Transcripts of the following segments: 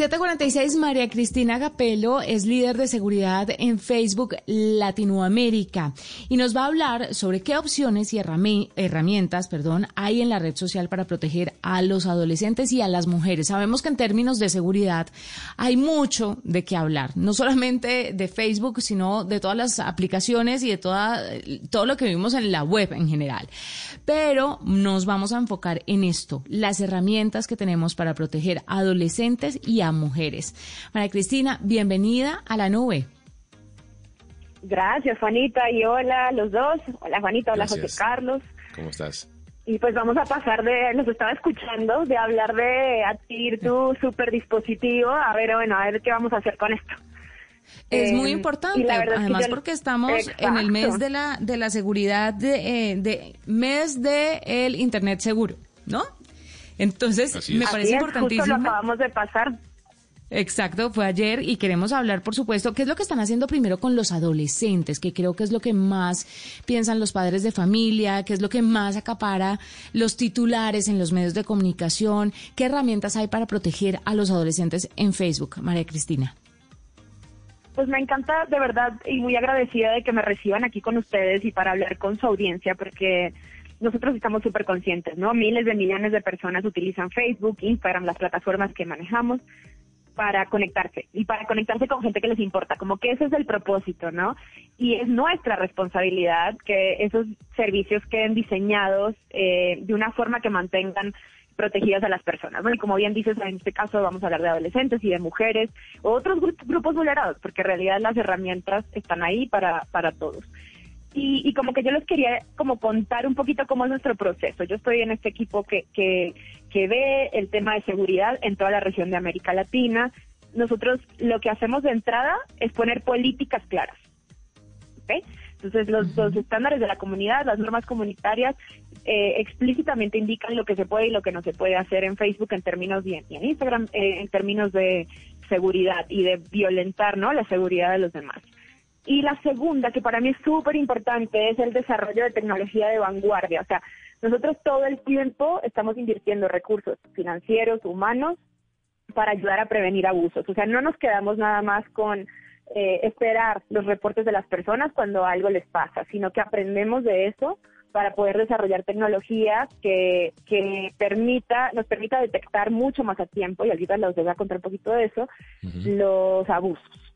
746, María Cristina Gapelo es líder de seguridad en Facebook Latinoamérica y nos va a hablar sobre qué opciones y herramientas perdón, hay en la red social para proteger a los adolescentes y a las mujeres. Sabemos que en términos de seguridad hay mucho de qué hablar, no solamente de Facebook, sino de todas las aplicaciones y de toda, todo lo que vivimos en la web en general. Pero nos vamos a enfocar en esto, las herramientas que tenemos para proteger a adolescentes y a mujeres. María Cristina, bienvenida a la nube. Gracias, Juanita, y hola los dos. Hola, Juanita, hola, José Carlos. ¿Cómo estás? Y pues vamos a pasar de, nos estaba escuchando, de hablar de adquirir tu super dispositivo, a ver, bueno, a ver qué vamos a hacer con esto. Es muy em, importante, además porque estamos en el mes de la de la seguridad de, eh, de mes de el internet seguro, ¿no? Entonces me parece importantísimo. Justo lo acabamos de pasar. Exacto, fue ayer y queremos hablar, por supuesto, qué es lo que están haciendo primero con los adolescentes, que creo que es lo que más piensan los padres de familia, qué es lo que más acapara los titulares en los medios de comunicación, qué herramientas hay para proteger a los adolescentes en Facebook, María Cristina. Pues me encanta de verdad y muy agradecida de que me reciban aquí con ustedes y para hablar con su audiencia, porque nosotros estamos súper conscientes, ¿no? Miles de millones de personas utilizan Facebook, Instagram, las plataformas que manejamos para conectarse y para conectarse con gente que les importa, como que ese es el propósito, ¿no? Y es nuestra responsabilidad que esos servicios queden diseñados eh, de una forma que mantengan protegidas a las personas, ¿no? Y como bien dices, en este caso vamos a hablar de adolescentes y de mujeres, o otros grupos vulnerados, porque en realidad las herramientas están ahí para, para todos. Y, como que yo les quería como contar un poquito cómo es nuestro proceso. Yo estoy en este equipo que, que, que ve el tema de seguridad en toda la región de América Latina. Nosotros lo que hacemos de entrada es poner políticas claras. ¿okay? Entonces, los, los, estándares de la comunidad, las normas comunitarias, eh, explícitamente indican lo que se puede y lo que no se puede hacer en Facebook en términos de, y en Instagram eh, en términos de seguridad y de violentar ¿no? la seguridad de los demás. Y la segunda, que para mí es súper importante, es el desarrollo de tecnología de vanguardia. O sea, nosotros todo el tiempo estamos invirtiendo recursos financieros, humanos, para ayudar a prevenir abusos. O sea, no nos quedamos nada más con eh, esperar los reportes de las personas cuando algo les pasa, sino que aprendemos de eso para poder desarrollar tecnología que, que permita, nos permita detectar mucho más a tiempo, y ahorita les voy a contar un poquito de eso, los abusos.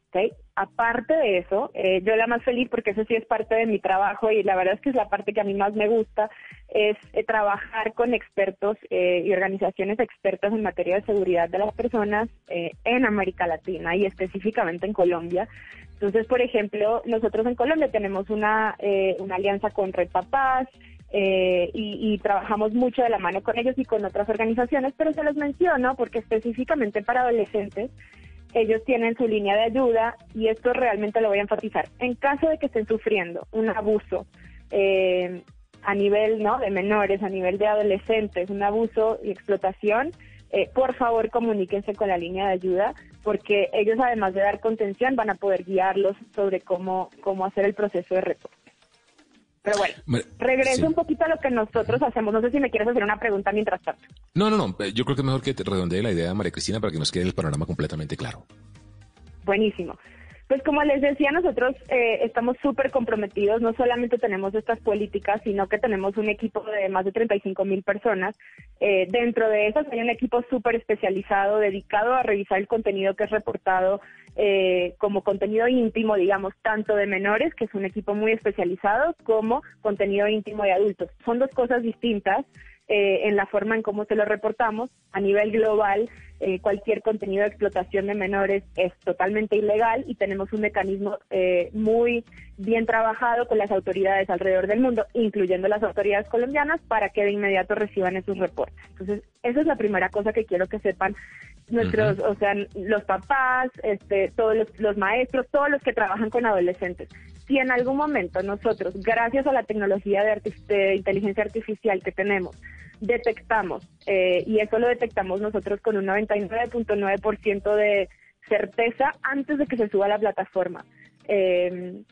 Aparte de eso, eh, yo la más feliz, porque eso sí es parte de mi trabajo y la verdad es que es la parte que a mí más me gusta, es eh, trabajar con expertos eh, y organizaciones expertas en materia de seguridad de las personas en América Latina y específicamente en Colombia. Entonces, por ejemplo, nosotros en Colombia tenemos una, una alianza con Red Papás, y, y, trabajamos mucho de la mano con ellos y con otras organizaciones, pero se los menciono porque específicamente para adolescentes ellos tienen su línea de ayuda y esto realmente lo voy a enfatizar. En caso de que estén sufriendo un abuso eh, a nivel ¿no? de menores, a nivel de adolescentes, un abuso y explotación, eh, por favor comuníquense con la línea de ayuda porque ellos además de dar contención van a poder guiarlos sobre cómo, cómo hacer el proceso de reporte. Pero bueno, regreso un poquito a lo que nosotros hacemos. No sé si me quieres hacer una pregunta mientras tanto. No, no, no. Yo creo que es mejor que te redondee la idea, María Cristina, para que nos quede el panorama completamente claro. Buenísimo. Pues como les decía, nosotros eh, estamos súper comprometidos, no solamente tenemos estas políticas, sino que tenemos un equipo de más de 35 mil personas. Eh, dentro de esas hay un equipo súper especializado dedicado a revisar el contenido que es reportado eh, como contenido íntimo, digamos, tanto de menores, que es un equipo muy especializado, como contenido íntimo de adultos. Son dos cosas distintas. Eh, en la forma en cómo se lo reportamos. A nivel global, eh, cualquier contenido de explotación de menores es totalmente ilegal y tenemos un mecanismo eh, muy bien trabajado con las autoridades alrededor del mundo, incluyendo las autoridades colombianas, para que de inmediato reciban esos reportes. Entonces, esa es la primera cosa que quiero que sepan nuestros, o sea, los papás, este, todos los, los maestros, todos los que trabajan con adolescentes si en algún momento nosotros, gracias a la tecnología de, inteligencia artificial que tenemos, detectamos, eh, y eso lo detectamos nosotros con un 99.9% de certeza antes de que se suba a la plataforma, eh,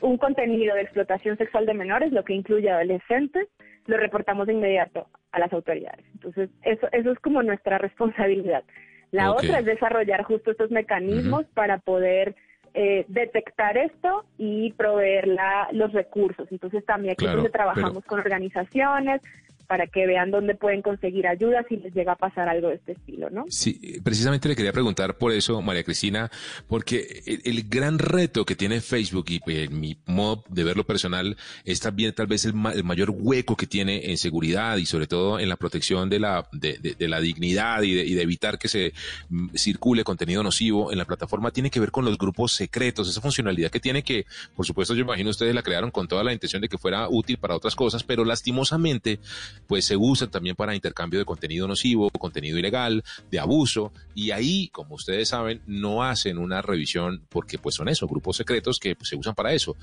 un contenido de explotación sexual de menores, lo que incluye adolescentes, lo reportamos de inmediato a las autoridades. Entonces, eso, eso es como nuestra responsabilidad. La otra es desarrollar justo estos mecanismos para poder eh, detectar esto y proveer los recursos. Entonces también aquí trabajamos con organizaciones, para que vean dónde pueden conseguir ayuda si les llega a pasar algo de este estilo, ¿no? Sí, precisamente le quería preguntar por eso, María Cristina, porque el, gran reto que tiene Facebook y en mi modo de verlo personal es también tal vez el, mayor hueco que tiene en seguridad y sobre todo en la protección de la, de, la dignidad y de, evitar que se mm, circule contenido nocivo en la plataforma tiene que ver con los grupos secretos, esa funcionalidad que tiene que, por supuesto, yo imagino ustedes la crearon con toda la intención de que fuera útil para otras cosas, pero lastimosamente pues se usan también para intercambio de contenido nocivo, contenido ilegal, de abuso, y ahí, como ustedes saben, no hacen una revisión porque pues son eso, grupos secretos que pues, se usan para eso.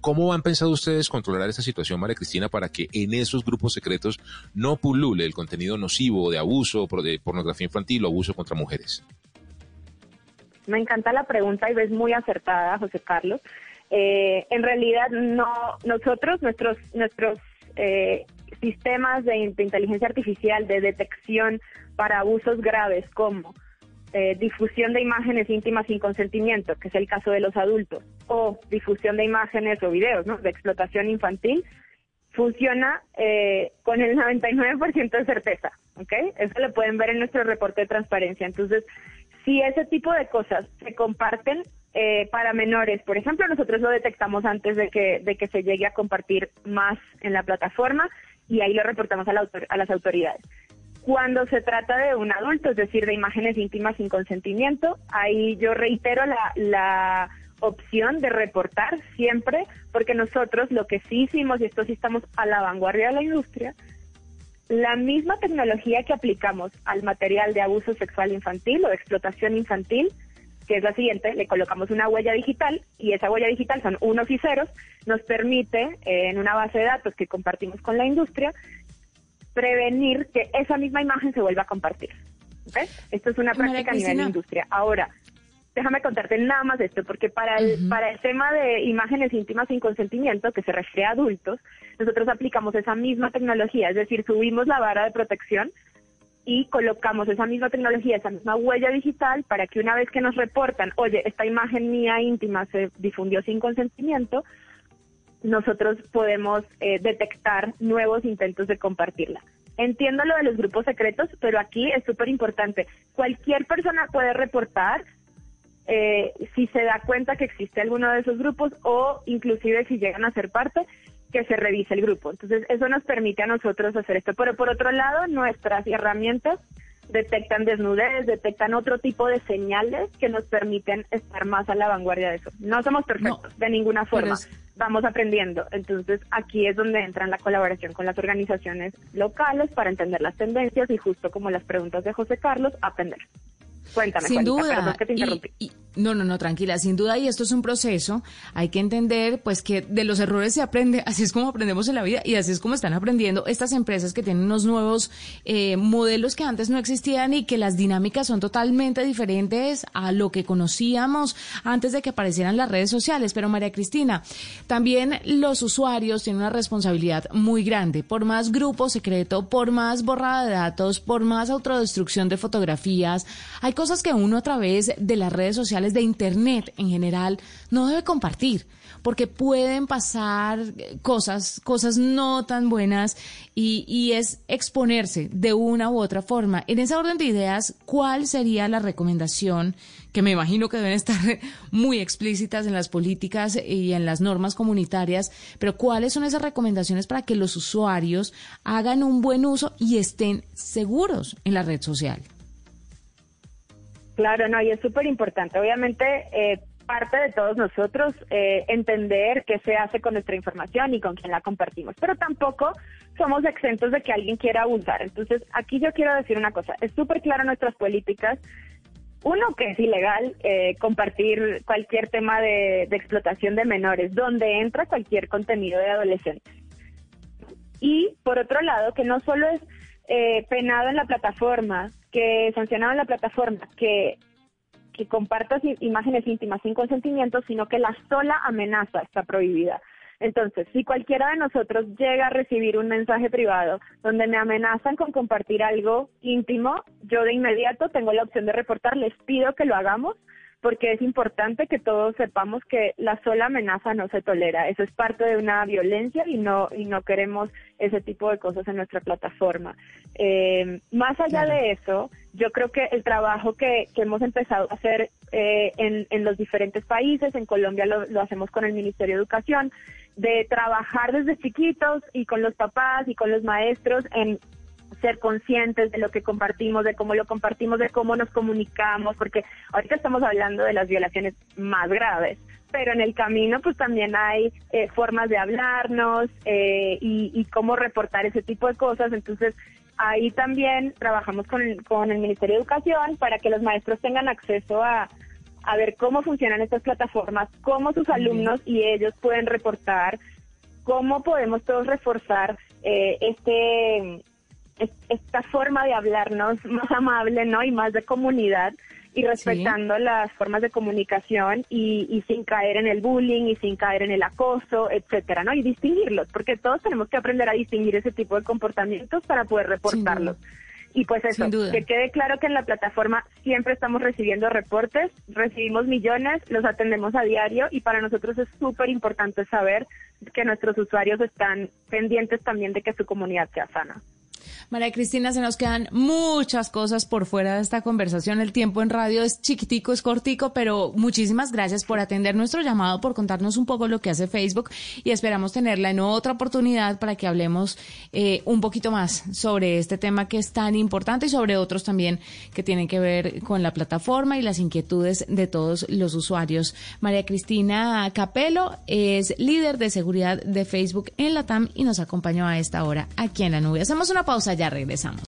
¿Cómo han pensado ustedes controlar esta situación, María Cristina, para que en esos grupos secretos no pulule el contenido nocivo de abuso, de pornografía infantil o abuso contra mujeres? Me encanta la pregunta y ves muy acertada, José Carlos. Eh, en realidad, no, nosotros, nuestros, nuestros eh, sistemas de, inteligencia artificial de detección para abusos graves como eh, difusión de imágenes íntimas sin consentimiento, que es el caso de los adultos, o difusión de imágenes o videos de explotación infantil, funciona eh, con el 99% de certeza, ¿ok? Eso lo pueden ver en nuestro reporte de transparencia. Entonces, si ese tipo de cosas se comparten eh, para menores, por ejemplo, nosotros lo detectamos antes de que, de que se llegue a compartir más en la plataforma y ahí lo reportamos a, a las autoridades. Cuando se trata de un adulto, es decir, de imágenes íntimas sin consentimiento, ahí yo reitero la, la opción de reportar siempre, porque nosotros lo que sí hicimos, y esto sí estamos a la vanguardia de la industria, la misma tecnología que aplicamos al material de abuso sexual infantil o explotación infantil, que es la siguiente, le colocamos una huella digital y esa huella digital son unos y ceros, nos permite eh, en una base de datos que compartimos con la industria prevenir que esa misma imagen se vuelva a compartir. Esto es una práctica a nivel de industria. Ahora, déjame contarte nada más esto, porque para el, para el tema de imágenes íntimas sin consentimiento, que se refiere a adultos, nosotros aplicamos esa misma tecnología, es decir, subimos la vara de protección y colocamos esa misma tecnología, esa misma huella digital para que una vez que nos reportan, oye, esta imagen mía íntima se difundió sin consentimiento, nosotros podemos eh, detectar nuevos intentos de compartirla. Entiendo lo de los grupos secretos, pero aquí es súper importante. Cualquier persona puede reportar eh, si se da cuenta que existe alguno de esos grupos o inclusive si llegan a ser parte, que se revise el grupo. Entonces, eso nos permite a nosotros hacer esto. Pero por otro lado, nuestras herramientas detectan desnudez, detectan otro tipo de señales que nos permiten estar más a la vanguardia de eso. No somos perfectos de ninguna forma, vamos aprendiendo. Entonces aquí es donde entra la colaboración con las organizaciones locales para entender las tendencias y justo como las preguntas de José Carlos, aprender. Cuéntame, Sin duda. no, no, no, tranquila. Sin duda, y esto es un proceso. Hay que entender, pues, que de los errores se aprende. Así es como aprendemos en la vida y así es como están aprendiendo estas empresas que tienen unos nuevos eh, modelos que antes no existían y que las dinámicas son totalmente diferentes a lo que conocíamos antes de que aparecieran las redes sociales. Pero María Cristina, también los usuarios tienen una responsabilidad muy grande. Por más grupo secreto, por más borrada de datos, por más autodestrucción de fotografías, hay cosas que uno a través de las redes sociales, de Internet en general, no debe compartir porque pueden pasar cosas, cosas no tan buenas y, y, es exponerse de una u otra forma. En esa orden de ideas, ¿cuál sería la recomendación que me imagino que deben estar muy explícitas en las políticas y en las normas comunitarias, pero cuáles son esas recomendaciones para que los usuarios hagan un buen uso y estén seguros en la red social? Claro, no, y es súper importante. Obviamente, eh, parte de todos nosotros eh, entender qué se hace con nuestra información y con quién la compartimos, pero tampoco somos exentos de que alguien quiera abusar. Entonces, aquí yo quiero decir una cosa, es súper claro nuestras políticas. Uno, que es ilegal eh, compartir cualquier tema de, explotación de menores, donde entra cualquier contenido de adolescentes. Y por otro lado, que no solo es penado en la plataforma, que sancionado en la plataforma que, que compartas imágenes íntimas sin consentimiento, sino que la sola amenaza está prohibida. Entonces, si cualquiera de nosotros llega a recibir un mensaje privado donde me amenazan con compartir algo íntimo, yo de inmediato tengo la opción de reportar, les pido que lo hagamos porque es importante que todos sepamos que la sola amenaza no se tolera. Eso es parte de una violencia y no y no queremos ese tipo de cosas en nuestra plataforma. Eh, más allá de eso, yo creo que el trabajo que, hemos empezado a hacer eh, en, en, los diferentes países, en Colombia lo, lo hacemos con el Ministerio de Educación, de trabajar desde chiquitos y con los papás y con los maestros en ser conscientes de lo que compartimos, de cómo lo compartimos, de cómo nos comunicamos, porque ahorita estamos hablando de las violaciones más graves, pero en el camino pues también hay eh, formas de hablarnos eh, y, cómo reportar ese tipo de cosas, entonces ahí también trabajamos con el, con el Ministerio de Educación para que los maestros tengan acceso a, a ver cómo funcionan estas plataformas, cómo sus alumnos y ellos pueden reportar, cómo podemos todos reforzar eh, este esta forma de hablarnos más amable, ¿no? Y más de comunidad y respetando las formas de comunicación y, sin caer en el bullying y sin caer en el acoso, etcétera, ¿no? Y distinguirlos, porque todos tenemos que aprender a distinguir ese tipo de comportamientos para poder reportarlos. Y pues eso, que quede claro que en la plataforma siempre estamos recibiendo reportes, recibimos millones, los atendemos a diario y para nosotros es súper importante saber que nuestros usuarios están pendientes también de que su comunidad sea sana. María Cristina, se nos quedan muchas cosas por fuera de esta conversación. El tiempo en radio es chiquitico, es cortico, pero muchísimas gracias por atender nuestro llamado, por contarnos un poco lo que hace Facebook y esperamos tenerla en otra oportunidad para que hablemos eh, un poquito más sobre este tema que es tan importante y sobre otros también que tienen que ver con la plataforma y las inquietudes de todos los usuarios. María Cristina Capelo es líder de seguridad de Facebook en la TAM y nos acompañó a esta hora aquí en la nube. Hacemos una pausa ya regresamos.